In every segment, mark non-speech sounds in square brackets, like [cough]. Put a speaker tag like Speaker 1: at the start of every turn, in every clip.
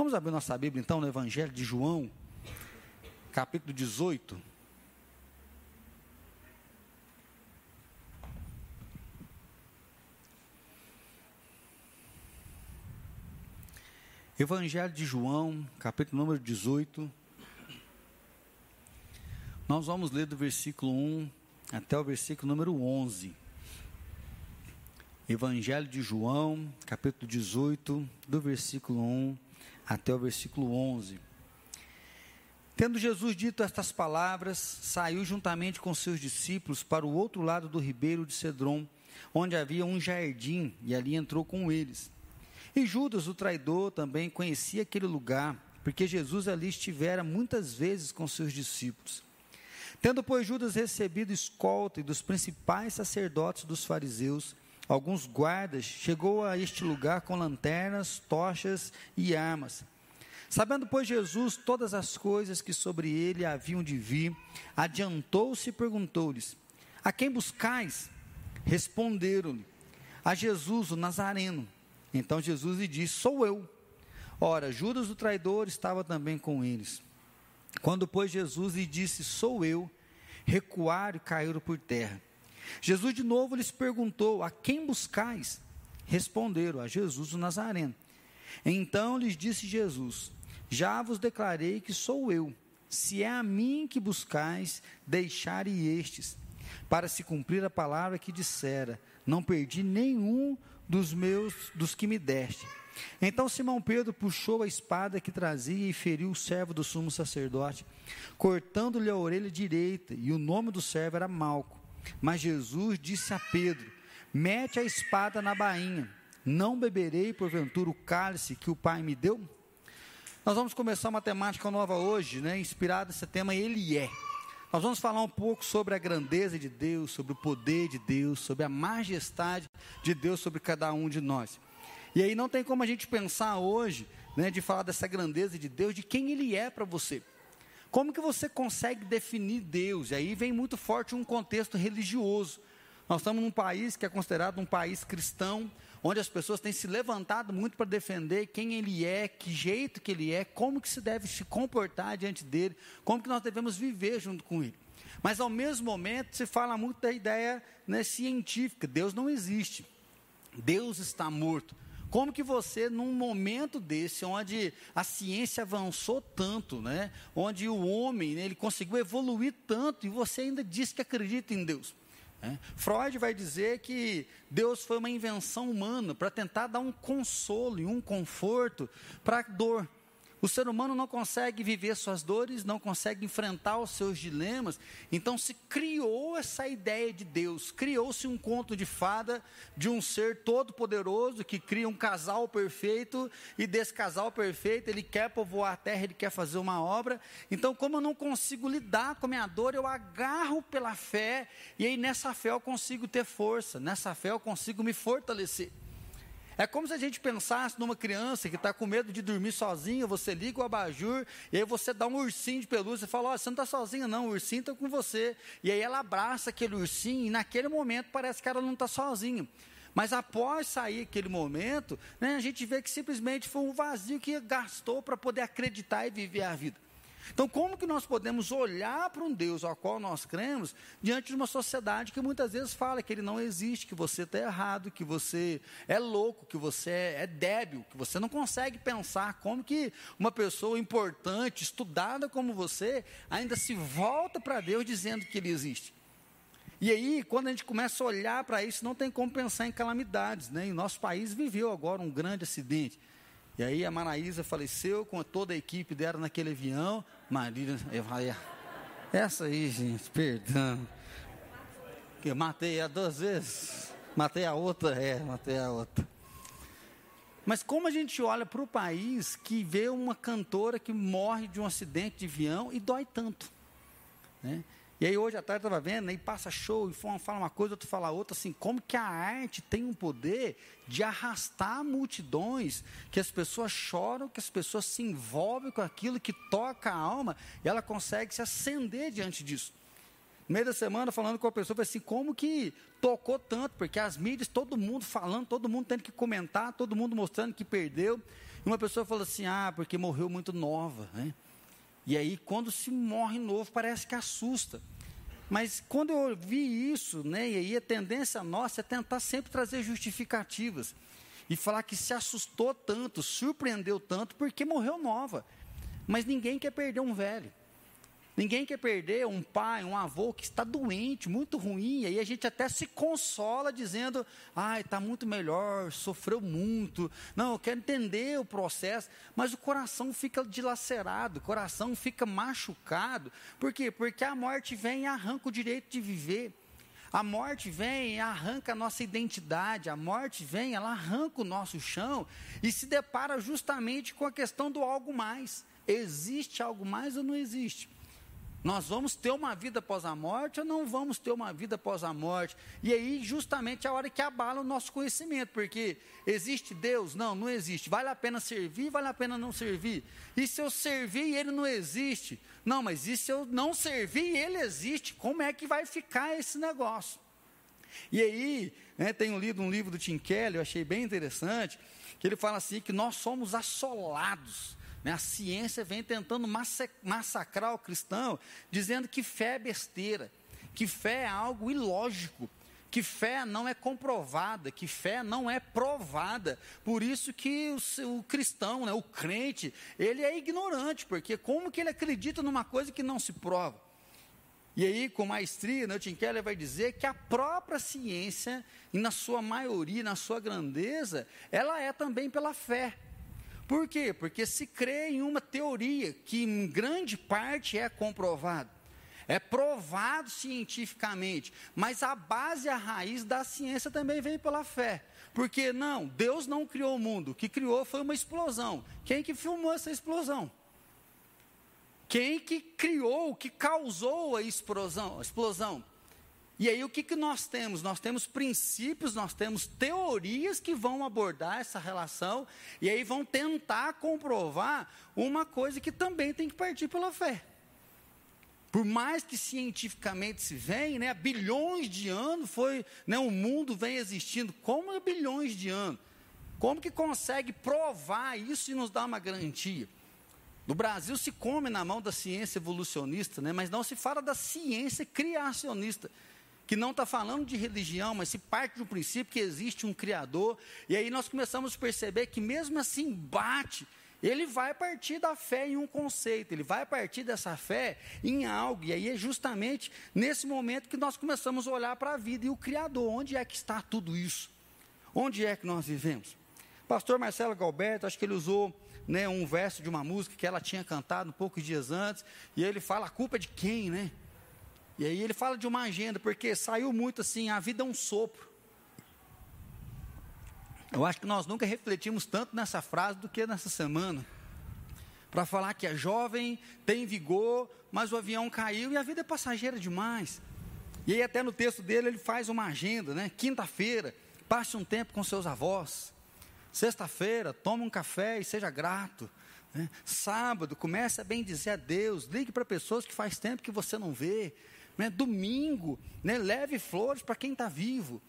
Speaker 1: Vamos abrir nossa Bíblia então no Evangelho de João, capítulo 18. Evangelho de João, capítulo número 18. Nós vamos ler do versículo 1 até o versículo número 11. Evangelho de João, capítulo 18, do versículo 1 até o versículo 11. Tendo Jesus dito estas palavras, saiu juntamente com seus discípulos para o outro lado do ribeiro de Cedron, onde havia um jardim, e ali entrou com eles. E Judas, o traidor, também conhecia aquele lugar, porque Jesus ali estivera muitas vezes com seus discípulos. Tendo, pois, Judas recebido escolta e dos principais sacerdotes dos fariseus, alguns guardas, chegou a este lugar com lanternas, tochas e armas. Sabendo, pois, Jesus todas as coisas que sobre ele haviam de vir, adiantou-se e perguntou-lhes: A quem buscais? Responderam-lhe: A Jesus, o Nazareno. Então Jesus lhe disse: Sou eu. Ora, Judas o traidor estava também com eles. Quando, pois, Jesus lhe disse: Sou eu, recuaram e caíram por terra. Jesus de novo lhes perguntou: A quem buscais? Responderam: A Jesus o Nazareno. Então lhes disse Jesus: Já vos declarei que sou eu. Se é a mim que buscais, deixare estes, para se cumprir a palavra que dissera: Não perdi nenhum dos meus, dos que me deste. Então Simão Pedro puxou a espada que trazia e feriu o servo do sumo sacerdote, cortando-lhe a orelha direita, e o nome do servo era Malco. Mas Jesus disse a Pedro: Mete a espada na bainha, não beberei porventura o cálice que o Pai me deu? Nós vamos começar uma temática nova hoje, né, inspirada nesse tema Ele é. Nós vamos falar um pouco sobre a grandeza de Deus, sobre o poder de Deus, sobre a majestade de Deus sobre cada um de nós. E aí não tem como a gente pensar hoje, né, de falar dessa grandeza de Deus, de quem Ele é para você. Como que você consegue definir Deus? E aí vem muito forte um contexto religioso. Nós estamos num país que é considerado um país cristão, onde as pessoas têm se levantado muito para defender quem ele é, que jeito que ele é, como que se deve se comportar diante dele, como que nós devemos viver junto com ele. Mas ao mesmo momento se fala muito da ideia né, científica, Deus não existe, Deus está morto. Como que você, num momento desse, onde a ciência avançou tanto, né, onde o homem né, ele conseguiu evoluir tanto, e você ainda diz que acredita em Deus? É. Freud vai dizer que Deus foi uma invenção humana para tentar dar um consolo e um conforto para a dor. O ser humano não consegue viver suas dores, não consegue enfrentar os seus dilemas, então se criou essa ideia de Deus, criou-se um conto de fada de um ser todo-poderoso que cria um casal perfeito, e desse casal perfeito ele quer povoar a terra, ele quer fazer uma obra. Então, como eu não consigo lidar com a minha dor, eu agarro pela fé, e aí nessa fé eu consigo ter força, nessa fé eu consigo me fortalecer. É como se a gente pensasse numa criança que está com medo de dormir sozinha, você liga o abajur, e aí você dá um ursinho de pelúcia e fala: Ó, oh, você não está sozinha, não, o ursinho está com você. E aí ela abraça aquele ursinho, e naquele momento parece que ela não está sozinha. Mas após sair aquele momento, né, a gente vê que simplesmente foi um vazio que gastou para poder acreditar e viver a vida. Então, como que nós podemos olhar para um Deus ao qual nós cremos diante de uma sociedade que muitas vezes fala que ele não existe, que você está errado, que você é louco, que você é débil, que você não consegue pensar como que uma pessoa importante, estudada como você, ainda se volta para Deus dizendo que ele existe. E aí, quando a gente começa a olhar para isso, não tem como pensar em calamidades. Né? E nosso país viveu agora um grande acidente. E aí a Manaísa faleceu com toda a equipe dela naquele avião. Marília, essa aí, gente, perdão. Que eu matei a duas vezes. Matei a outra, é, matei a outra. Mas como a gente olha para o país que vê uma cantora que morre de um acidente de avião e dói tanto. Né? E aí hoje à tarde estava vendo, aí passa show, e fala uma coisa, outro fala outra, assim, como que a arte tem um poder de arrastar multidões, que as pessoas choram, que as pessoas se envolvem com aquilo que toca a alma, e ela consegue se acender diante disso. No meio da semana, falando com a pessoa, falei assim, como que tocou tanto? Porque as mídias, todo mundo falando, todo mundo tendo que comentar, todo mundo mostrando que perdeu. uma pessoa falou assim: ah, porque morreu muito nova. Né? E aí, quando se morre novo, parece que assusta. Mas quando eu ouvi isso, né, e aí a tendência nossa é tentar sempre trazer justificativas e falar que se assustou tanto, surpreendeu tanto, porque morreu nova. Mas ninguém quer perder um velho. Ninguém quer perder um pai, um avô que está doente, muito ruim, e aí a gente até se consola dizendo: ai, está muito melhor, sofreu muito. Não, eu quero entender o processo, mas o coração fica dilacerado, o coração fica machucado. Por quê? Porque a morte vem e arranca o direito de viver. A morte vem e arranca a nossa identidade, a morte vem, ela arranca o nosso chão e se depara justamente com a questão do algo mais. Existe algo mais ou não existe? Nós vamos ter uma vida após a morte ou não vamos ter uma vida após a morte? E aí, justamente, é a hora que abala o nosso conhecimento, porque existe Deus? Não, não existe. Vale a pena servir, vale a pena não servir. E se eu servir e ele não existe? Não, mas e se eu não servir e ele existe? Como é que vai ficar esse negócio? E aí, né, tenho lido um livro do Tim Keller, eu achei bem interessante, que ele fala assim: que nós somos assolados? A ciência vem tentando massacrar o cristão, dizendo que fé é besteira, que fé é algo ilógico, que fé não é comprovada, que fé não é provada. Por isso que o, o, cristão, né, o crente, ele é ignorante, porque como que ele acredita numa coisa que não se prova? E aí, com maestria, né, Tim Keller vai dizer que a própria ciência, e na sua maioria, na sua grandeza, ela é também pela fé. Por quê? Porque se crê em uma teoria que em grande parte é comprovado. É provado cientificamente, mas a base, a raiz da ciência também vem pela fé. Porque não, Deus não criou o mundo, o que criou foi uma explosão. Quem que filmou essa explosão? Quem que criou, que causou a explosão? A explosão? E aí o que, que nós temos? Nós temos princípios, nós temos teorias que vão abordar essa relação e aí vão tentar comprovar uma coisa que também tem que partir pela fé. Por mais que cientificamente se venha, né, há bilhões de anos foi, né, o mundo vem existindo, como há bilhões de anos? Como que consegue provar isso e nos dar uma garantia? No Brasil se come na mão da ciência evolucionista, né, mas não se fala da ciência criacionista que não está falando de religião, mas se parte do princípio que existe um Criador, e aí nós começamos a perceber que mesmo assim bate, ele vai partir da fé em um conceito, ele vai partir dessa fé em algo, e aí é justamente nesse momento que nós começamos a olhar para a vida e o Criador, onde é que está tudo isso? Onde é que nós vivemos? Pastor Marcelo Galberto, acho que ele usou né, um verso de uma música que ela tinha cantado um poucos dias antes, e ele fala: a culpa é de quem, né? E aí ele fala de uma agenda, porque saiu muito assim, a vida é um sopro. Eu acho que nós nunca refletimos tanto nessa frase do que nessa semana. Para falar que é jovem, tem vigor, mas o avião caiu e a vida é passageira demais. E aí até no texto dele ele faz uma agenda, né? Quinta-feira, passe um tempo com seus avós. Sexta-feira, tome um café e seja grato. Né? Sábado, comece a bem dizer a Deus. Ligue para pessoas que faz tempo que você não vê né? domingo, né? leve flores para quem está vivo.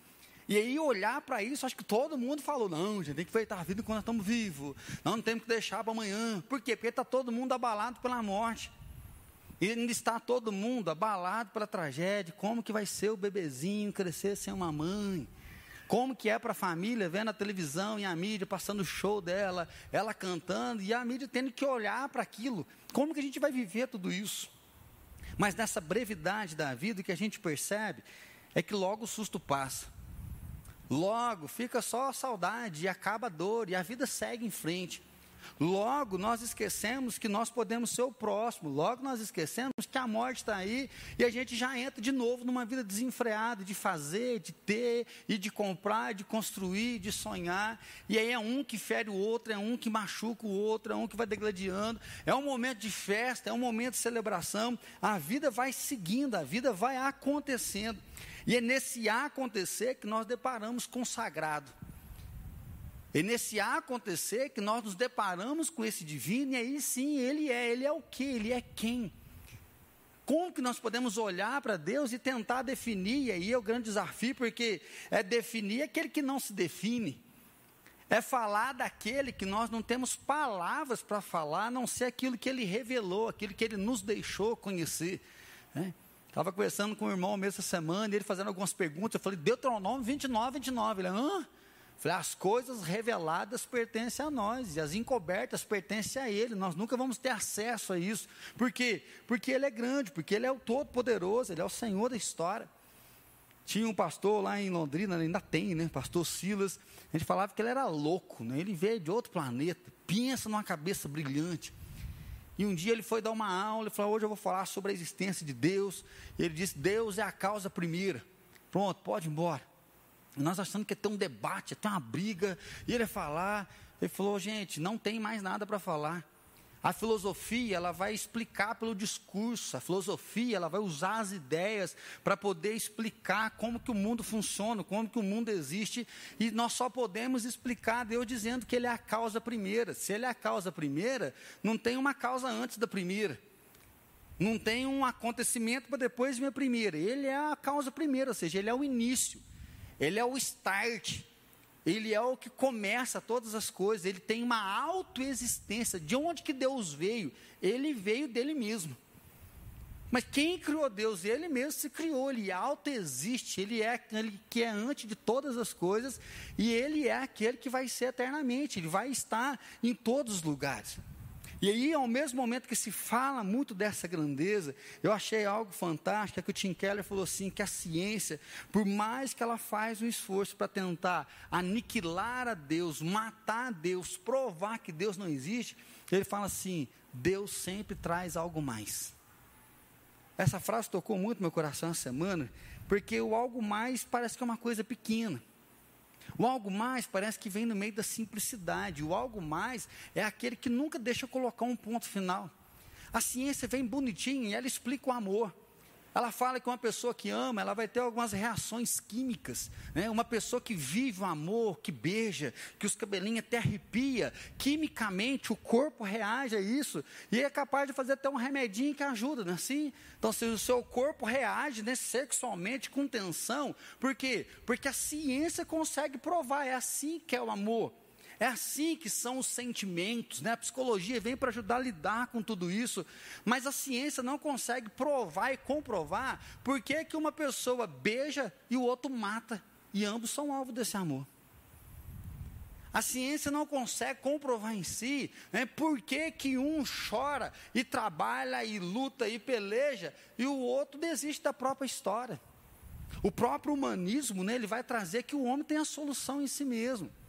Speaker 1: E aí olhar para isso, acho que todo mundo falou, não, gente, tem que aproveitar a vida quando estamos vivos. Não, não temos que deixar para amanhã. Por quê? Porque está todo mundo abalado pela morte. E ainda está todo mundo abalado pela tragédia. Como que vai ser o bebezinho crescer sem uma mãe? Como que é para a família vendo a televisão e a mídia passando o show dela, ela cantando e a mídia tendo que olhar para aquilo. Como que a gente vai viver tudo isso? Mas nessa brevidade da vida, o que a gente percebe é que logo o susto passa. Logo fica só a saudade e acaba a dor e a vida segue em frente. Logo, nós esquecemos que nós podemos ser o próximo. Logo, nós esquecemos que a morte está aí e a gente já entra de novo numa vida desenfreada de fazer, de ter e de comprar, de construir, de sonhar. E aí é um que fere o outro, é um que machuca o outro, é um que vai degladiando. É um momento de festa, é um momento de celebração. A vida vai seguindo, a vida vai acontecendo. E é nesse acontecer que nós deparamos com o sagrado. E nesse acontecer que nós nos deparamos com esse divino, e aí sim, ele é, ele é o que? Ele é quem? Como que nós podemos olhar para Deus e tentar definir, e aí é o grande desafio, porque é definir aquele que não se define, é falar daquele que nós não temos palavras para falar, a não ser aquilo que ele revelou, aquilo que ele nos deixou conhecer. Né? Estava conversando com o irmão mesmo essa semana, ele fazendo algumas perguntas, eu falei, Deuteronômio 29, 29. Ele, hã? Falei, as coisas reveladas pertencem a nós, e as encobertas pertencem a Ele, nós nunca vamos ter acesso a isso. Por quê? Porque Ele é grande, porque Ele é o Todo-Poderoso, Ele é o Senhor da história. Tinha um pastor lá em Londrina, ainda tem, né? Pastor Silas. A gente falava que ele era louco, né? Ele veio de outro planeta. Pensa numa cabeça brilhante. E um dia ele foi dar uma aula, ele falou: Hoje eu vou falar sobre a existência de Deus. E ele disse: Deus é a causa primeira. Pronto, pode ir embora. Nós achando que ia ter um debate, ia ter uma briga. E ele ia falar. Ele falou: Gente, não tem mais nada para falar. A filosofia, ela vai explicar pelo discurso. A filosofia, ela vai usar as ideias para poder explicar como que o mundo funciona, como que o mundo existe. E nós só podemos explicar Deus dizendo que Ele é a causa primeira. Se Ele é a causa primeira, não tem uma causa antes da primeira. Não tem um acontecimento para depois vir a primeira. Ele é a causa primeira, ou seja, Ele é o início. Ele é o start. Ele é o que começa todas as coisas, ele tem uma autoexistência. De onde que Deus veio? Ele veio dele mesmo. Mas quem criou Deus? Ele mesmo se criou, ele autoexiste, ele é aquele que é antes de todas as coisas, e ele é aquele que vai ser eternamente, ele vai estar em todos os lugares. E aí, ao mesmo momento que se fala muito dessa grandeza, eu achei algo fantástico, é que o Tim Keller falou assim, que a ciência, por mais que ela faz um esforço para tentar aniquilar a Deus, matar a Deus, provar que Deus não existe, ele fala assim, Deus sempre traz algo mais. Essa frase tocou muito meu coração essa semana, porque o algo mais parece que é uma coisa pequena. O algo mais parece que vem no meio da simplicidade. O algo mais é aquele que nunca deixa colocar um ponto final. A ciência vem bonitinha e ela explica o amor. Ela fala que uma pessoa que ama, ela vai ter algumas reações químicas. Né? Uma pessoa que vive o amor, que beija, que os cabelinhos até arrepia, quimicamente o corpo reage a isso e é capaz de fazer até um remedinho que ajuda, não é assim? Então, se o seu corpo reage né, sexualmente com tensão, por quê? Porque a ciência consegue provar, é assim que é o amor. É assim que são os sentimentos, né? A psicologia vem para ajudar a lidar com tudo isso, mas a ciência não consegue provar e comprovar por que, que uma pessoa beija e o outro mata, e ambos são alvo desse amor. A ciência não consegue comprovar em si né, por que, que um chora e trabalha e luta e peleja e o outro desiste da própria história. O próprio humanismo né, ele vai trazer que o homem tem a solução em si mesmo.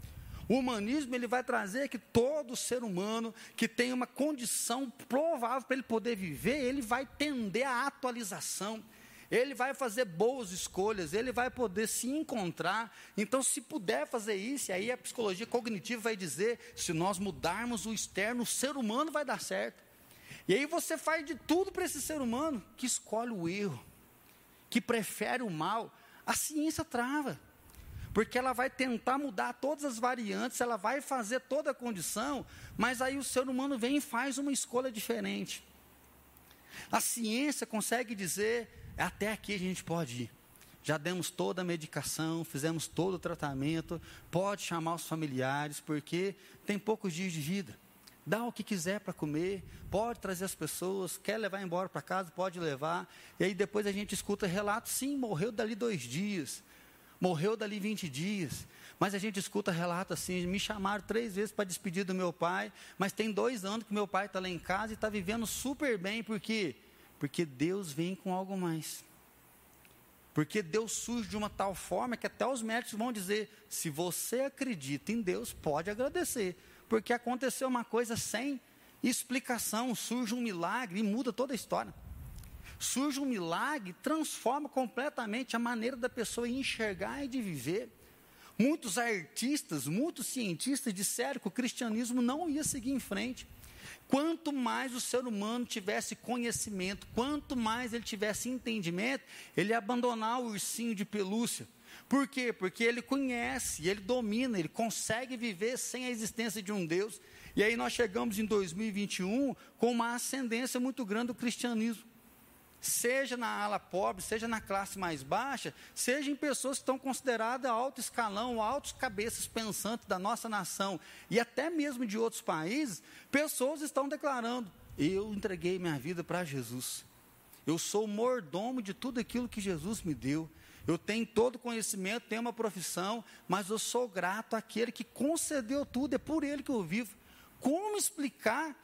Speaker 1: O humanismo ele vai trazer que todo ser humano que tem uma condição provável para ele poder viver, ele vai tender à atualização. Ele vai fazer boas escolhas, ele vai poder se encontrar. Então, se puder fazer isso, aí a psicologia cognitiva vai dizer: se nós mudarmos o externo, o ser humano vai dar certo. E aí você faz de tudo para esse ser humano que escolhe o erro, que prefere o mal. A ciência trava porque ela vai tentar mudar todas as variantes, ela vai fazer toda a condição, mas aí o ser humano vem e faz uma escolha diferente. A ciência consegue dizer, até aqui a gente pode ir. Já demos toda a medicação, fizemos todo o tratamento, pode chamar os familiares, porque tem poucos dias de vida. Dá o que quiser para comer, pode trazer as pessoas, quer levar embora para casa, pode levar. E aí depois a gente escuta relatos, sim, morreu dali dois dias morreu dali 20 dias. Mas a gente escuta relato assim: me chamaram três vezes para despedir do meu pai, mas tem dois anos que meu pai está lá em casa e está vivendo super bem, por quê? Porque Deus vem com algo mais. Porque Deus surge de uma tal forma que até os médicos vão dizer: se você acredita em Deus, pode agradecer, porque aconteceu uma coisa sem explicação, surge um milagre e muda toda a história surge um milagre, transforma completamente a maneira da pessoa enxergar e de viver. Muitos artistas, muitos cientistas disseram que o cristianismo não ia seguir em frente. Quanto mais o ser humano tivesse conhecimento, quanto mais ele tivesse entendimento, ele ia abandonar o ursinho de pelúcia. Por quê? Porque ele conhece, ele domina, ele consegue viver sem a existência de um Deus. E aí nós chegamos em 2021 com uma ascendência muito grande do cristianismo. Seja na ala pobre, seja na classe mais baixa, seja em pessoas que estão consideradas alto escalão, altos cabeças pensantes da nossa nação e até mesmo de outros países, pessoas estão declarando: eu entreguei minha vida para Jesus. Eu sou mordomo de tudo aquilo que Jesus me deu. Eu tenho todo conhecimento, tenho uma profissão, mas eu sou grato àquele que concedeu tudo, é por ele que eu vivo. Como explicar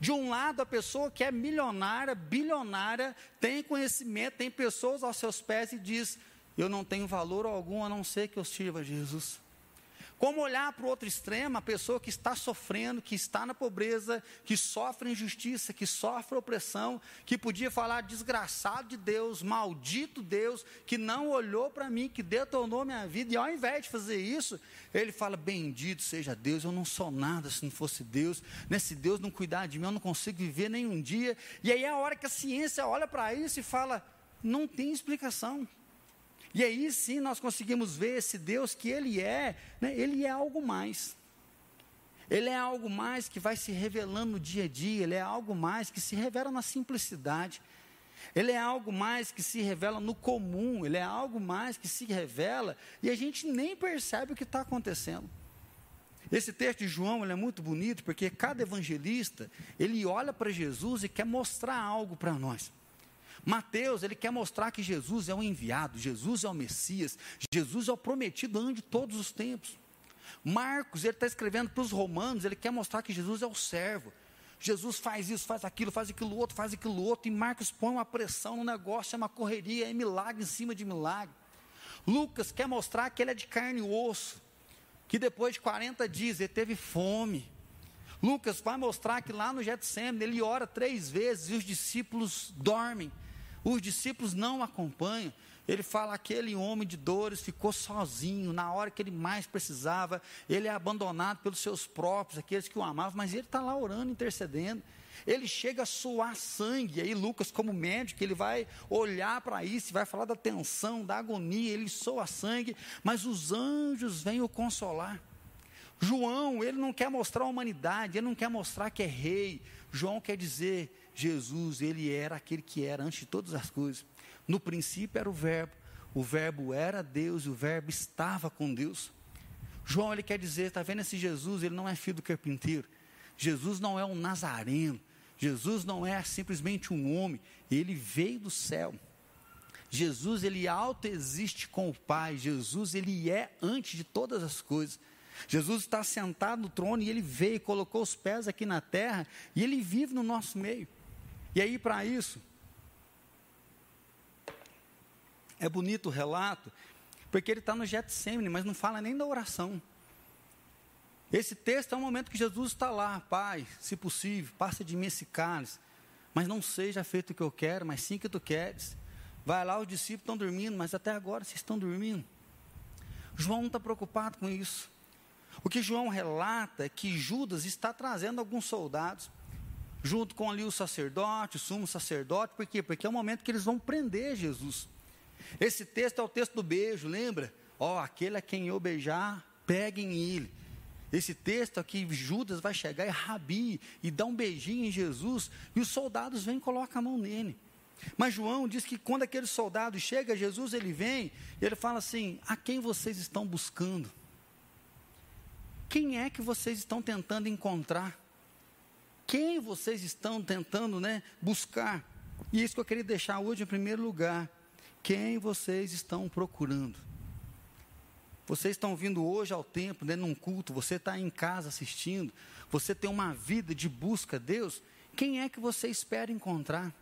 Speaker 1: de um lado, a pessoa que é milionária, bilionária, tem conhecimento, tem pessoas aos seus pés e diz: Eu não tenho valor algum a não ser que eu sirva a Jesus. Como olhar para o outro extremo, a pessoa que está sofrendo, que está na pobreza, que sofre injustiça, que sofre opressão, que podia falar desgraçado de Deus, maldito Deus, que não olhou para mim, que detonou minha vida, e ao invés de fazer isso, ele fala: Bendito seja Deus, eu não sou nada se não fosse Deus, né? se Deus não cuidar de mim, eu não consigo viver nem um dia. E aí é a hora que a ciência olha para isso e fala: Não tem explicação. E aí sim nós conseguimos ver esse Deus que Ele é, né? Ele é algo mais. Ele é algo mais que vai se revelando no dia a dia, Ele é algo mais que se revela na simplicidade. Ele é algo mais que se revela no comum, ele é algo mais que se revela e a gente nem percebe o que está acontecendo. Esse texto de João é muito bonito porque cada evangelista ele olha para Jesus e quer mostrar algo para nós. Mateus, ele quer mostrar que Jesus é o enviado, Jesus é o Messias, Jesus é o prometido antes de todos os tempos. Marcos, ele está escrevendo para os romanos, ele quer mostrar que Jesus é o servo. Jesus faz isso, faz aquilo, faz aquilo outro, faz aquilo outro, e Marcos põe uma pressão no negócio, é uma correria, é milagre em cima de milagre. Lucas quer mostrar que ele é de carne e osso, que depois de 40 dias ele teve fome. Lucas vai mostrar que lá no Getsemane ele ora três vezes e os discípulos dormem. Os discípulos não acompanham. Ele fala: aquele homem de dores ficou sozinho na hora que ele mais precisava. Ele é abandonado pelos seus próprios, aqueles que o amavam, mas ele está lá orando, intercedendo. Ele chega a suar sangue. Aí, Lucas, como médico, ele vai olhar para isso, vai falar da tensão, da agonia. Ele soa sangue, mas os anjos vêm o consolar. João, ele não quer mostrar a humanidade, ele não quer mostrar que é rei. João quer dizer Jesus, ele era aquele que era antes de todas as coisas. No princípio era o Verbo, o Verbo era Deus e o Verbo estava com Deus. João, ele quer dizer, está vendo esse Jesus, ele não é filho do carpinteiro. Jesus não é um nazareno. Jesus não é simplesmente um homem, ele veio do céu. Jesus, ele autoexiste com o Pai. Jesus, ele é antes de todas as coisas. Jesus está sentado no trono e ele veio, colocou os pés aqui na terra e ele vive no nosso meio. E aí, para isso, é bonito o relato, porque ele está no Getsemane, mas não fala nem da oração. Esse texto é o momento que Jesus está lá, Pai, se possível, passa de mim esse cálice, mas não seja feito o que eu quero, mas sim o que tu queres. Vai lá, os discípulos estão dormindo, mas até agora vocês estão dormindo. João não está preocupado com isso. O que João relata é que Judas está trazendo alguns soldados junto com ali o sacerdote, o sumo sacerdote, por quê? Porque é o momento que eles vão prender Jesus. Esse texto é o texto do beijo, lembra? Ó, oh, aquele a quem eu beijar, peguem ele. Esse texto aqui, Judas vai chegar e Rabi e dá um beijinho em Jesus, e os soldados vêm e colocam a mão nele. Mas João diz que quando aquele soldado chega, Jesus ele vem, e ele fala assim: A quem vocês estão buscando? Quem é que vocês estão tentando encontrar? Quem vocês estão tentando né, buscar. E isso que eu queria deixar hoje em primeiro lugar. Quem vocês estão procurando? Vocês estão vindo hoje ao templo, né, num culto, você está em casa assistindo, você tem uma vida de busca a Deus. Quem é que você espera encontrar?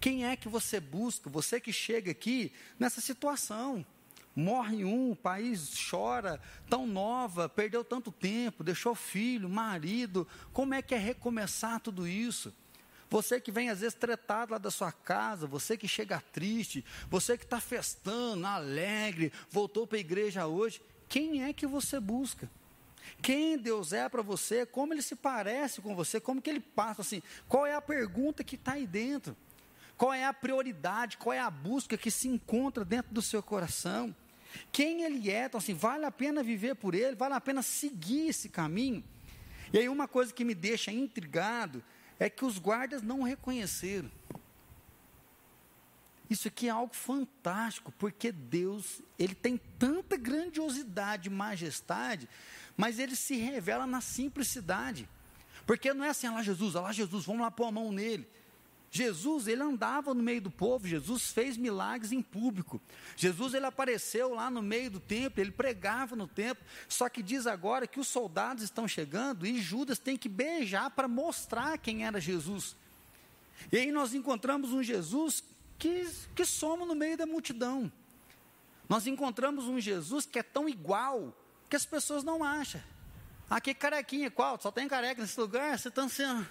Speaker 1: Quem é que você busca? Você que chega aqui nessa situação morre um, o país chora, tão nova, perdeu tanto tempo, deixou filho, marido. Como é que é recomeçar tudo isso? Você que vem às vezes tretado lá da sua casa, você que chega triste, você que está festando, alegre, voltou para a igreja hoje, quem é que você busca? Quem Deus é para você, como ele se parece com você, como que ele passa assim, qual é a pergunta que está aí dentro? Qual é a prioridade, qual é a busca que se encontra dentro do seu coração? Quem ele é, então assim, vale a pena viver por ele, vale a pena seguir esse caminho. E aí uma coisa que me deixa intrigado é que os guardas não reconheceram. Isso aqui é algo fantástico, porque Deus, ele tem tanta grandiosidade, majestade, mas ele se revela na simplicidade. Porque não é assim, olha lá Jesus, olha lá Jesus, vamos lá pôr a mão nele. Jesus, ele andava no meio do povo, Jesus fez milagres em público. Jesus, ele apareceu lá no meio do templo, ele pregava no templo. Só que diz agora que os soldados estão chegando e Judas tem que beijar para mostrar quem era Jesus. E aí nós encontramos um Jesus que, que somos no meio da multidão. Nós encontramos um Jesus que é tão igual que as pessoas não acham. Aqui carequinha, qual? Só tem careca nesse lugar? Você está sendo.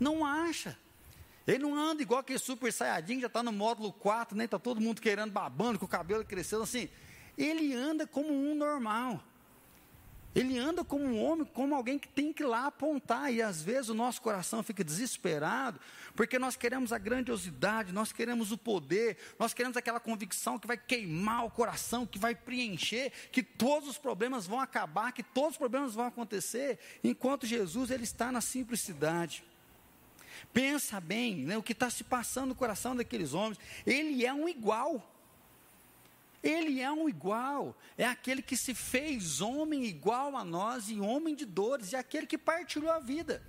Speaker 1: Não acha. Ele não anda igual aquele super saiyajin, já está no módulo 4, nem está todo mundo querendo babando, com o cabelo crescendo assim. Ele anda como um normal. Ele anda como um homem, como alguém que tem que ir lá apontar. E às vezes o nosso coração fica desesperado, porque nós queremos a grandiosidade, nós queremos o poder, nós queremos aquela convicção que vai queimar o coração, que vai preencher, que todos os problemas vão acabar, que todos os problemas vão acontecer, enquanto Jesus ele está na simplicidade. Pensa bem né, o que está se passando no coração daqueles homens. Ele é um igual. Ele é um igual. É aquele que se fez homem igual a nós e homem de dores. É aquele que partilhou a vida.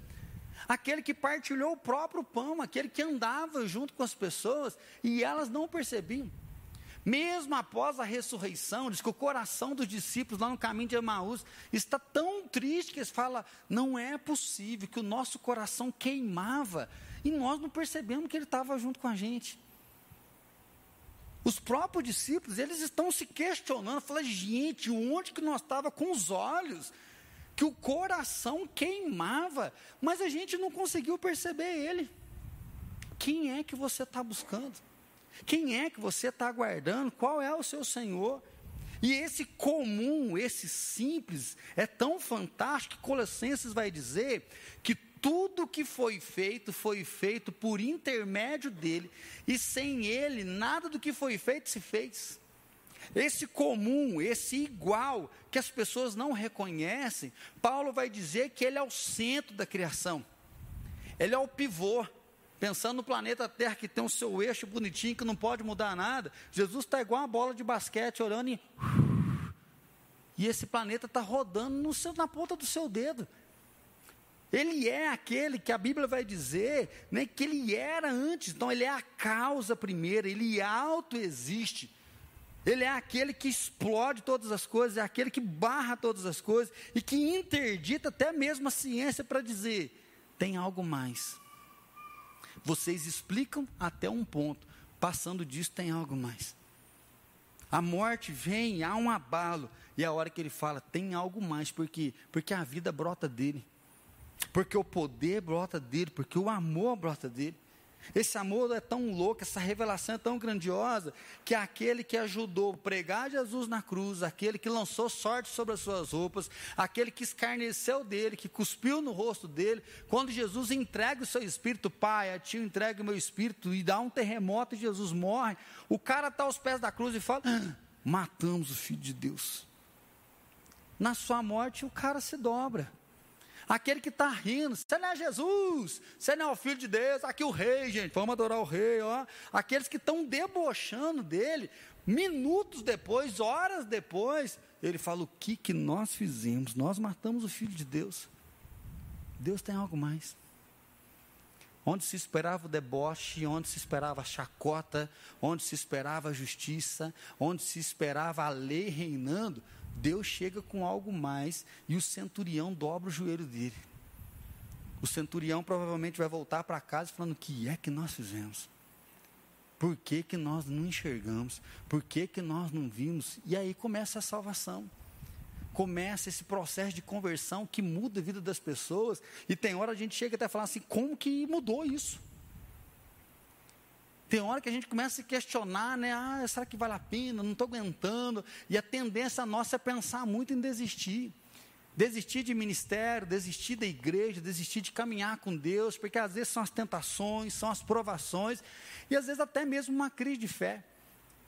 Speaker 1: Aquele que partilhou o próprio pão. Aquele que andava junto com as pessoas e elas não percebiam. Mesmo após a ressurreição, diz que o coração dos discípulos lá no caminho de Emaús está tão triste que eles falam: não é possível que o nosso coração queimava e nós não percebemos que ele estava junto com a gente. Os próprios discípulos, eles estão se questionando, falando, gente, onde que nós estava com os olhos? Que o coração queimava, mas a gente não conseguiu perceber ele. Quem é que você está buscando? Quem é que você está aguardando? Qual é o seu Senhor? E esse comum, esse simples, é tão fantástico que Colossenses vai dizer que tudo que foi feito foi feito por intermédio dele, e sem ele, nada do que foi feito se fez. Esse comum, esse igual, que as pessoas não reconhecem, Paulo vai dizer que ele é o centro da criação, ele é o pivô. Pensando no planeta Terra que tem o seu eixo bonitinho, que não pode mudar nada, Jesus está igual uma bola de basquete, orando e. E esse planeta está rodando seu, na ponta do seu dedo. Ele é aquele que a Bíblia vai dizer né, que ele era antes, então ele é a causa primeira, ele autoexiste. Ele é aquele que explode todas as coisas, é aquele que barra todas as coisas e que interdita até mesmo a ciência para dizer: tem algo mais. Vocês explicam até um ponto, passando disso tem algo mais. A morte vem, há um abalo, e é a hora que ele fala, tem algo mais, porque porque a vida brota dele. Porque o poder brota dele, porque o amor brota dele. Esse amor é tão louco, essa revelação é tão grandiosa, que aquele que ajudou a pregar Jesus na cruz, aquele que lançou sorte sobre as suas roupas, aquele que escarneceu dele, que cuspiu no rosto dele, quando Jesus entrega o seu espírito, Pai, a ti eu entrego o meu espírito, e dá um terremoto e Jesus morre, o cara está aos pés da cruz e fala: ah, matamos o filho de Deus. Na sua morte, o cara se dobra. Aquele que está rindo, você não é Jesus, você não é o Filho de Deus, aqui o rei, gente, vamos adorar o rei, ó. Aqueles que estão debochando dele, minutos depois, horas depois, ele fala: o que, que nós fizemos? Nós matamos o Filho de Deus. Deus tem algo mais. Onde se esperava o deboche, onde se esperava a chacota, onde se esperava a justiça, onde se esperava a lei reinando, Deus chega com algo mais e o centurião dobra o joelho dele. O centurião provavelmente vai voltar para casa falando: o que é que nós fizemos? Por que, que nós não enxergamos? Por que, que nós não vimos? E aí começa a salvação. Começa esse processo de conversão que muda a vida das pessoas. E tem hora a gente chega até a falar assim: como que mudou isso? Tem hora que a gente começa a se questionar, né? Ah, será que vale a pena? Não estou aguentando. E a tendência nossa é pensar muito em desistir. Desistir de ministério, desistir da igreja, desistir de caminhar com Deus, porque às vezes são as tentações, são as provações, e às vezes até mesmo uma crise de fé.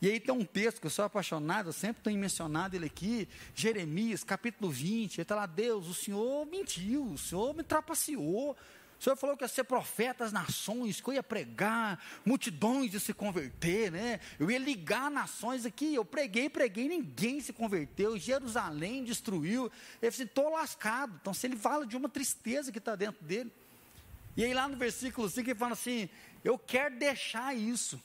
Speaker 1: E aí tem um texto que eu sou apaixonado, eu sempre tenho mencionado ele aqui, Jeremias, capítulo 20, ele está lá, Deus, o Senhor mentiu, o Senhor me trapaceou, o Senhor falou que ia ser profeta das nações, que eu ia pregar, multidões de se converter, né? Eu ia ligar nações aqui. Eu preguei, preguei, ninguém se converteu. Jerusalém destruiu. Ele disse: estou lascado. Então, se ele fala de uma tristeza que está dentro dele. E aí, lá no versículo 5, ele fala assim: Eu quero deixar isso.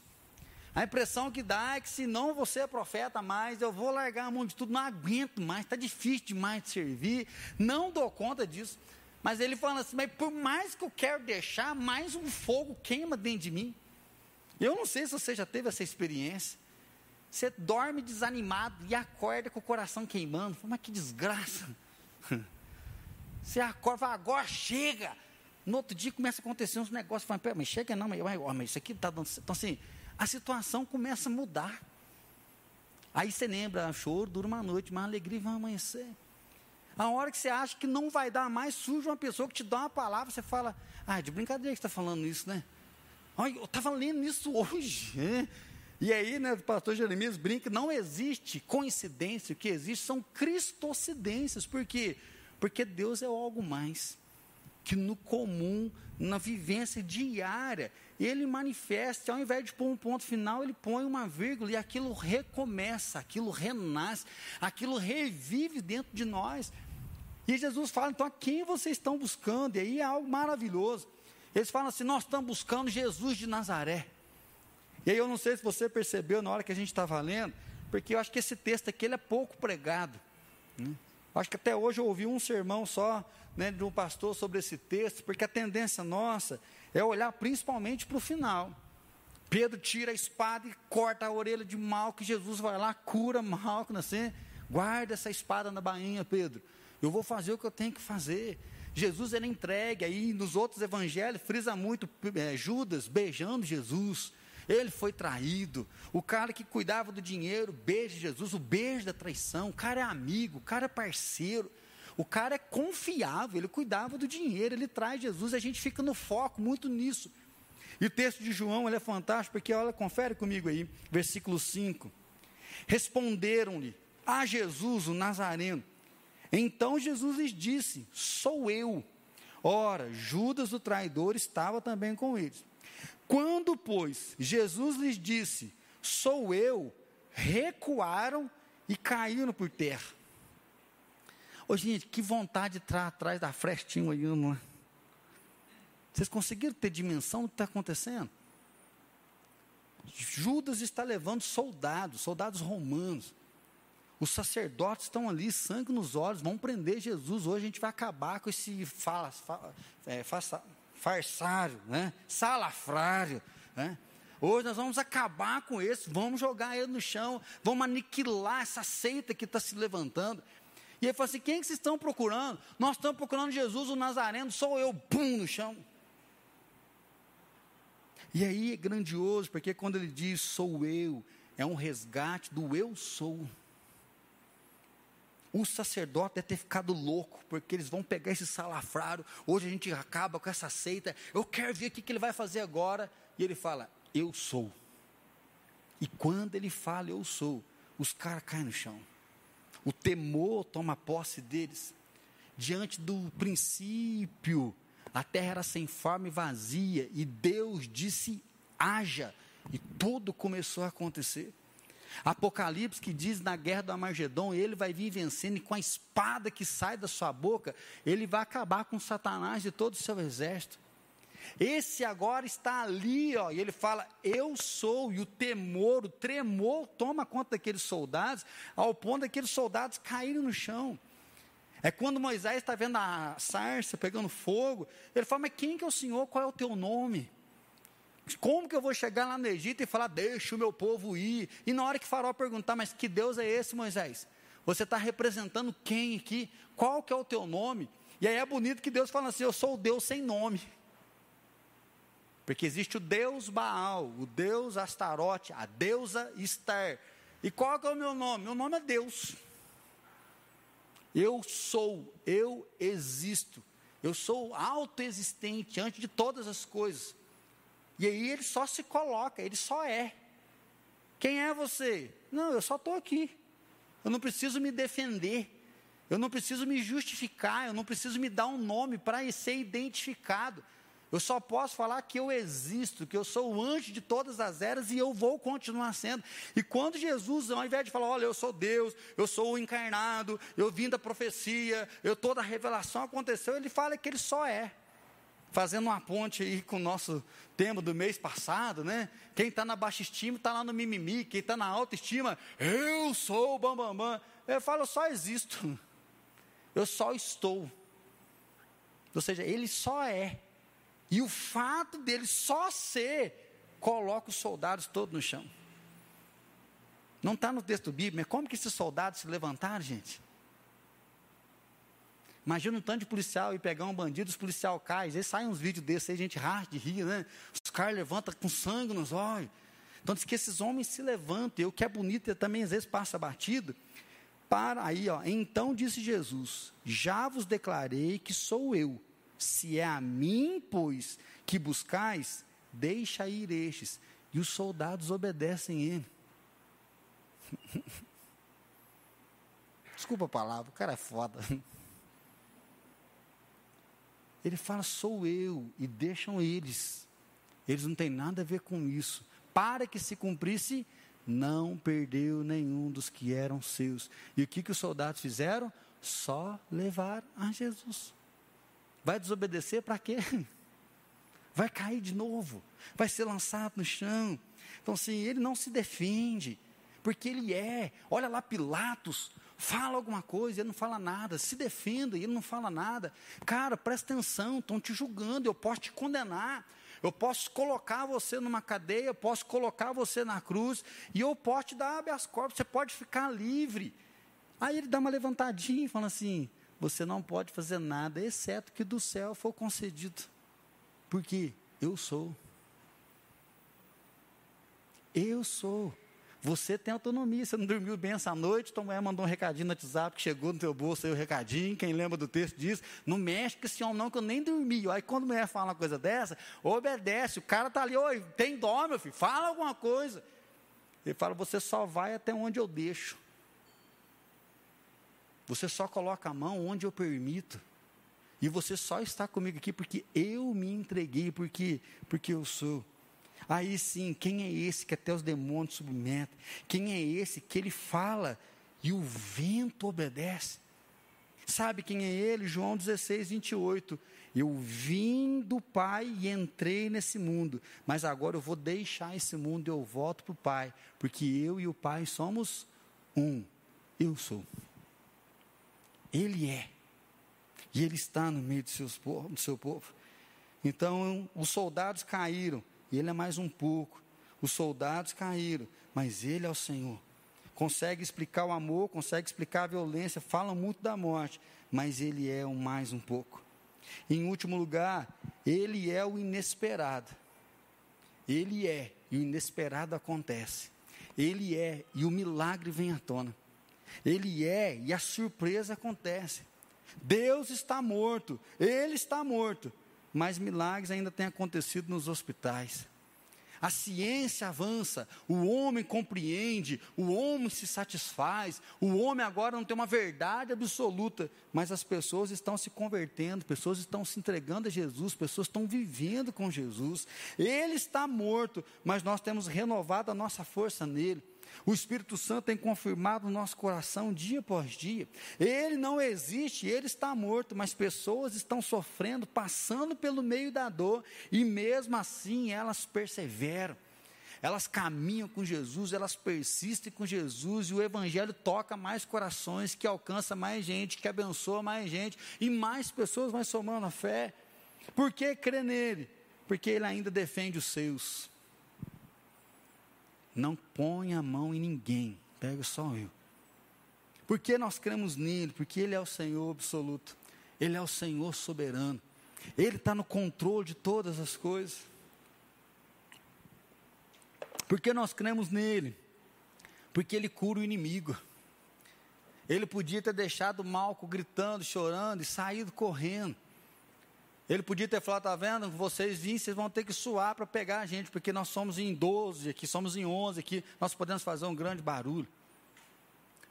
Speaker 1: A impressão que dá é que se não você é profeta mais, eu vou largar a mão de tudo, não aguento mais, está difícil demais de servir, não dou conta disso. Mas ele fala assim, mas por mais que eu quero deixar, mais um fogo queima dentro de mim. Eu não sei se você já teve essa experiência. Você dorme desanimado e acorda com o coração queimando. Mas que desgraça. [laughs] Você acorda fala, agora chega. No outro dia começa a acontecer uns negócios. Fala, mas chega não, mas, mas isso aqui está dando. Então assim, a situação começa a mudar. Aí você lembra, choro dura uma noite, mas a alegria vai amanhecer. A hora que você acha que não vai dar mais, surge uma pessoa que te dá uma palavra, você fala, ah, de brincadeira que você está falando isso, né? Olha, eu estava lendo isso hoje. Né? E aí, né, o pastor Jeremias brinca, não existe coincidência, o que existe são cristocidências. Por quê? Porque Deus é algo mais que no comum, na vivência diária, ele manifesta, ao invés de pôr um ponto final, ele põe uma vírgula e aquilo recomeça, aquilo renasce, aquilo revive dentro de nós. E Jesus fala, então, a quem vocês estão buscando? E aí é algo maravilhoso. Eles falam assim: nós estamos buscando Jesus de Nazaré. E aí eu não sei se você percebeu na hora que a gente estava lendo, porque eu acho que esse texto aqui ele é pouco pregado. Né? Acho que até hoje eu ouvi um sermão só né, de um pastor sobre esse texto, porque a tendência nossa é olhar principalmente para o final. Pedro tira a espada e corta a orelha de Malco, e Jesus vai lá, cura Malco, assim, guarda essa espada na bainha, Pedro. Eu vou fazer o que eu tenho que fazer. Jesus ele entregue, aí nos outros evangelhos frisa muito é, Judas beijando Jesus. Ele foi traído. O cara que cuidava do dinheiro beija Jesus, o beijo da traição. O cara é amigo, o cara é parceiro. O cara é confiável, ele cuidava do dinheiro, ele traz Jesus, a gente fica no foco muito nisso. E o texto de João ele é fantástico, porque olha, confere comigo aí, versículo 5. Responderam-lhe a Jesus, o Nazareno. Então Jesus lhes disse: Sou eu. Ora, Judas o traidor estava também com eles. Quando, pois, Jesus lhes disse: Sou eu, recuaram e caíram por terra. Ô, gente, que vontade de entrar atrás da frestinha aí, não é? Vocês conseguiram ter dimensão do que está acontecendo? Judas está levando soldados, soldados romanos. Os sacerdotes estão ali, sangue nos olhos, vão prender Jesus. Hoje a gente vai acabar com esse fa, fa, é, fa, farsário, né? salafrário. Né? Hoje nós vamos acabar com esse, vamos jogar ele no chão, vamos aniquilar essa seita que está se levantando. E ele falou assim: quem que vocês estão procurando? Nós estamos procurando Jesus, o Nazareno, sou eu, pum, no chão. E aí é grandioso, porque quando ele diz sou eu, é um resgate do eu sou. O sacerdote deve ter ficado louco, porque eles vão pegar esse salafrário. Hoje a gente acaba com essa seita. Eu quero ver o que, ele vai fazer agora. E ele fala: Eu sou. E quando ele fala, Eu sou, os caras caem no chão. O temor toma posse deles. Diante do princípio, a terra era sem forma e vazia, e Deus disse: haja, e tudo começou a acontecer. Apocalipse que diz na guerra do Armagedon, ele vai vir vencendo e com a espada que sai da sua boca, ele vai acabar com Satanás e todo o seu exército. Esse agora está ali, ó, e ele fala: Eu sou, e o temor, o tremor toma conta daqueles soldados, ao ponto daqueles soldados caírem no chão. É quando Moisés está vendo a sarça pegando fogo, ele fala: Mas quem que é o Senhor? Qual é o teu nome? Como que eu vou chegar lá no Egito e falar, deixa o meu povo ir? E na hora que Faraó perguntar, mas que Deus é esse, Moisés? Você está representando quem aqui? Qual que é o teu nome? E aí é bonito que Deus fala assim, eu sou o Deus sem nome. Porque existe o Deus Baal, o Deus Astarote, a deusa Esther. E qual é o meu nome? Meu nome é Deus. Eu sou, eu existo. Eu sou autoexistente antes de todas as coisas. E aí ele só se coloca, ele só é. Quem é você? Não, eu só estou aqui. Eu não preciso me defender. Eu não preciso me justificar. Eu não preciso me dar um nome para ser identificado. Eu só posso falar que eu existo, que eu sou o anjo de todas as eras e eu vou continuar sendo. E quando Jesus, ao invés de falar, olha, eu sou Deus, eu sou o encarnado, eu vim da profecia, eu toda a revelação aconteceu, ele fala que ele só é. Fazendo uma ponte aí com o nosso tema do mês passado, né? Quem está na baixa estima está lá no mimimi, quem está na alta estima, eu sou o bambambam. Bam, bam. Eu falo, eu só existo, eu só estou. Ou seja, ele só é. E o fato dele só ser, coloca os soldados todos no chão. Não está no texto bíblico, mas como que esses soldados se levantaram, gente? Imagina um tanto de policial e pegar um bandido, os policial cai. Aí saem uns vídeos desses aí, a gente racha de rir, né? Os caras levantam com sangue nos olhos. Então diz que esses homens se levantam, e o que é bonito também às vezes passa batido. Para aí, ó. Então disse Jesus: Já vos declarei que sou eu. Se é a mim, pois, que buscais, deixa ir estes. E os soldados obedecem ele. [laughs] Desculpa a palavra, o cara é foda. [laughs] Ele fala, sou eu, e deixam eles. Eles não têm nada a ver com isso. Para que se cumprisse, não perdeu nenhum dos que eram seus. E o que, que os soldados fizeram? Só levar a Jesus. Vai desobedecer para quê? [laughs] Vai cair de novo, vai ser lançado no chão. Então, assim, ele não se defende, porque ele é. Olha lá, Pilatos, fala alguma coisa, ele não fala nada. Se defenda, ele não fala nada. Cara, presta atenção, estão te julgando, eu posso te condenar. Eu posso colocar você numa cadeia, eu posso colocar você na cruz, e eu posso te dar habeas corpus, você pode ficar livre. Aí ele dá uma levantadinha e fala assim: você não pode fazer nada, exceto que do céu for concedido. Porque eu sou. Eu sou. Você tem autonomia, você não dormiu bem essa noite, tua mulher mandou um recadinho no WhatsApp que chegou no teu bolso aí o recadinho, quem lembra do texto diz, não mexe com esse homem não, que eu nem dormi. Aí quando a mulher fala uma coisa dessa, obedece, o cara está ali, oi, tem dó, meu filho, fala alguma coisa. Ele fala, você só vai até onde eu deixo. Você só coloca a mão onde eu permito. E você só está comigo aqui porque eu me entreguei, porque, porque eu sou. Aí sim, quem é esse que até os demônios submetem? Quem é esse que ele fala e o vento obedece? Sabe quem é ele? João 16, 28. Eu vim do Pai e entrei nesse mundo, mas agora eu vou deixar esse mundo e eu volto para o Pai, porque eu e o Pai somos um. Eu sou. Ele é. E ele está no meio do, seus, do seu povo. Então, os soldados caíram, e ele é mais um pouco. Os soldados caíram, mas ele é o Senhor. Consegue explicar o amor, consegue explicar a violência, fala muito da morte, mas ele é o mais um pouco. Em último lugar, ele é o inesperado. Ele é, e o inesperado acontece. Ele é, e o milagre vem à tona. Ele é e a surpresa acontece. Deus está morto, Ele está morto, mas milagres ainda têm acontecido nos hospitais. A ciência avança, o homem compreende, o homem se satisfaz, o homem agora não tem uma verdade absoluta, mas as pessoas estão se convertendo, pessoas estão se entregando a Jesus, pessoas estão vivendo com Jesus. Ele está morto, mas nós temos renovado a nossa força nele. O Espírito Santo tem confirmado o nosso coração dia após dia. Ele não existe, ele está morto, mas pessoas estão sofrendo, passando pelo meio da dor, e mesmo assim elas perseveram. Elas caminham com Jesus, elas persistem com Jesus, e o Evangelho toca mais corações, que alcança mais gente, que abençoa mais gente, e mais pessoas vão somando a fé. Por que crer nele? Porque ele ainda defende os seus. Não põe a mão em ninguém, pega só eu. Por que nós cremos nele? Porque ele é o Senhor absoluto, ele é o Senhor soberano, ele está no controle de todas as coisas. Por que nós cremos nele? Porque ele cura o inimigo. Ele podia ter deixado o Malco gritando, chorando e saído correndo. Ele podia ter falado, tá vendo? Vocês vêm, vocês vão ter que suar para pegar a gente, porque nós somos em 12 aqui, somos em 11 aqui, nós podemos fazer um grande barulho.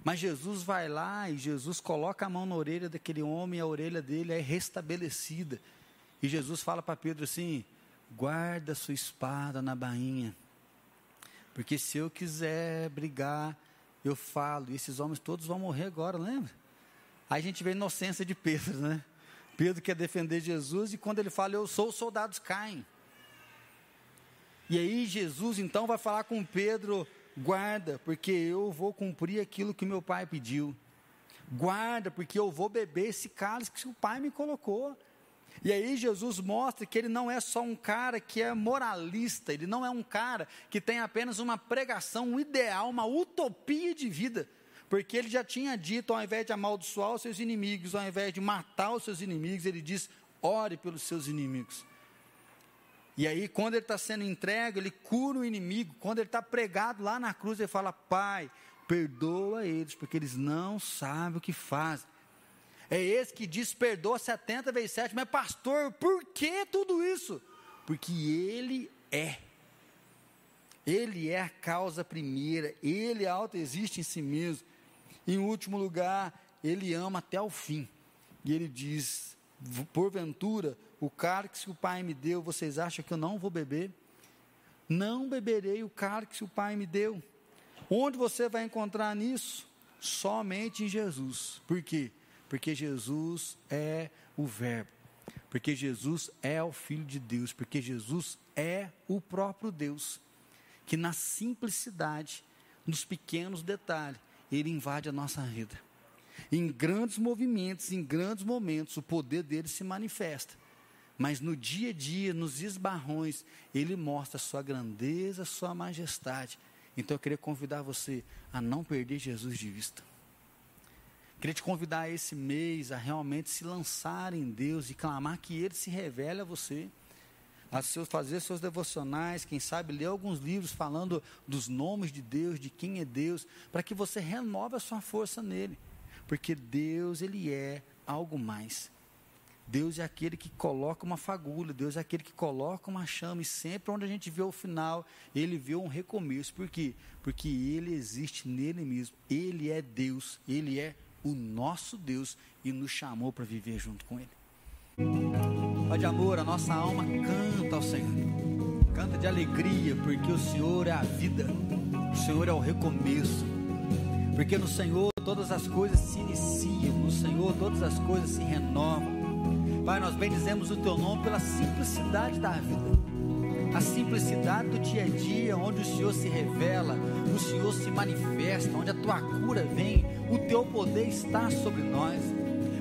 Speaker 1: Mas Jesus vai lá e Jesus coloca a mão na orelha daquele homem, e a orelha dele é restabelecida. E Jesus fala para Pedro assim: guarda sua espada na bainha, porque se eu quiser brigar, eu falo, e esses homens todos vão morrer agora, lembra? Aí a gente vê a inocência de Pedro, né? Pedro quer defender Jesus e quando ele fala, eu sou, os soldados caem. E aí Jesus então vai falar com Pedro: guarda, porque eu vou cumprir aquilo que meu pai pediu. Guarda, porque eu vou beber esse cálice que o pai me colocou. E aí Jesus mostra que ele não é só um cara que é moralista, ele não é um cara que tem apenas uma pregação, um ideal, uma utopia de vida. Porque ele já tinha dito, ao invés de amaldiçoar os seus inimigos, ao invés de matar os seus inimigos, ele diz: ore pelos seus inimigos. E aí, quando ele está sendo entregue, ele cura o inimigo. Quando ele está pregado lá na cruz, ele fala: Pai, perdoa eles, porque eles não sabem o que fazem. É esse que diz: perdoa 70 vezes 7. Mas, pastor, por que tudo isso? Porque ele é. Ele é a causa primeira, ele auto-existe em si mesmo. Em último lugar, ele ama até o fim. E ele diz: porventura, o cálice que o Pai me deu, vocês acham que eu não vou beber? Não beberei o cálice que o Pai me deu. Onde você vai encontrar nisso? Somente em Jesus. Por quê? Porque Jesus é o Verbo. Porque Jesus é o Filho de Deus. Porque Jesus é o próprio Deus. Que na simplicidade, nos pequenos detalhes, Ele invade a nossa vida. Em grandes movimentos, em grandes momentos, o poder dele se manifesta. Mas no dia a dia, nos esbarrões, ele mostra a sua grandeza, a sua majestade. Então eu queria convidar você a não perder Jesus de vista. Queria te convidar esse mês a realmente se lançar em Deus e clamar que Ele se revele a você. A seus, fazer seus devocionais, quem sabe ler alguns livros falando dos nomes de Deus, de quem é Deus, para que você renove a sua força nele. Porque Deus, Ele é algo mais. Deus é aquele que coloca uma fagulha, Deus é aquele que coloca uma chama, e sempre onde a gente vê o final, Ele vê um recomeço. Por quê? Porque Ele existe nele mesmo, Ele é Deus, Ele é o nosso Deus e nos chamou para viver junto com Ele. Pai de amor, a nossa alma canta ao Senhor, canta de alegria, porque o Senhor é a vida, o Senhor é o recomeço, porque no Senhor todas as coisas se iniciam, no Senhor todas as coisas se renovam. Pai, nós bendizemos o teu nome pela simplicidade da vida, a simplicidade do dia a dia, onde o Senhor se revela, o Senhor se manifesta, onde a tua cura vem, o teu poder está sobre nós.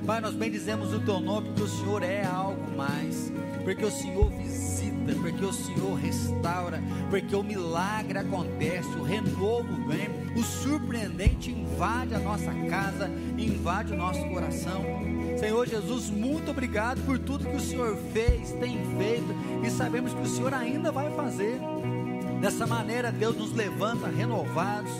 Speaker 1: Pai, nós bendizemos o teu nome porque o Senhor é algo mais, porque o Senhor visita, porque o Senhor restaura, porque o milagre acontece, o renovo vem, o surpreendente invade a nossa casa, invade o nosso coração. Senhor Jesus, muito obrigado por tudo que o Senhor fez, tem feito e sabemos que o Senhor ainda vai fazer. Dessa maneira, Deus nos levanta renovados,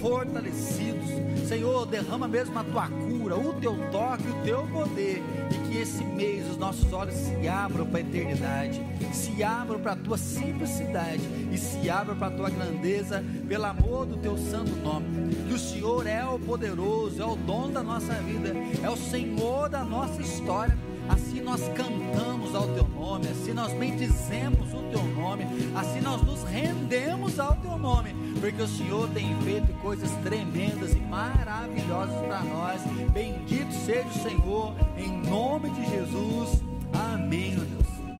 Speaker 1: fortalecidos. Senhor, derrama mesmo a tua cura, o teu toque, o teu poder. E que esse mês os nossos olhos se abram para a eternidade, se abram para a tua simplicidade e se abram para a tua grandeza, pelo amor do teu santo nome. Que o Senhor é o poderoso, é o dono da nossa vida, é o Senhor da nossa história nós cantamos ao teu nome, assim nós bendizemos o teu nome, assim nós nos rendemos ao teu nome, porque o Senhor tem feito coisas tremendas e maravilhosas para nós. Bendito seja o Senhor, em nome de Jesus. Amém, meu Deus.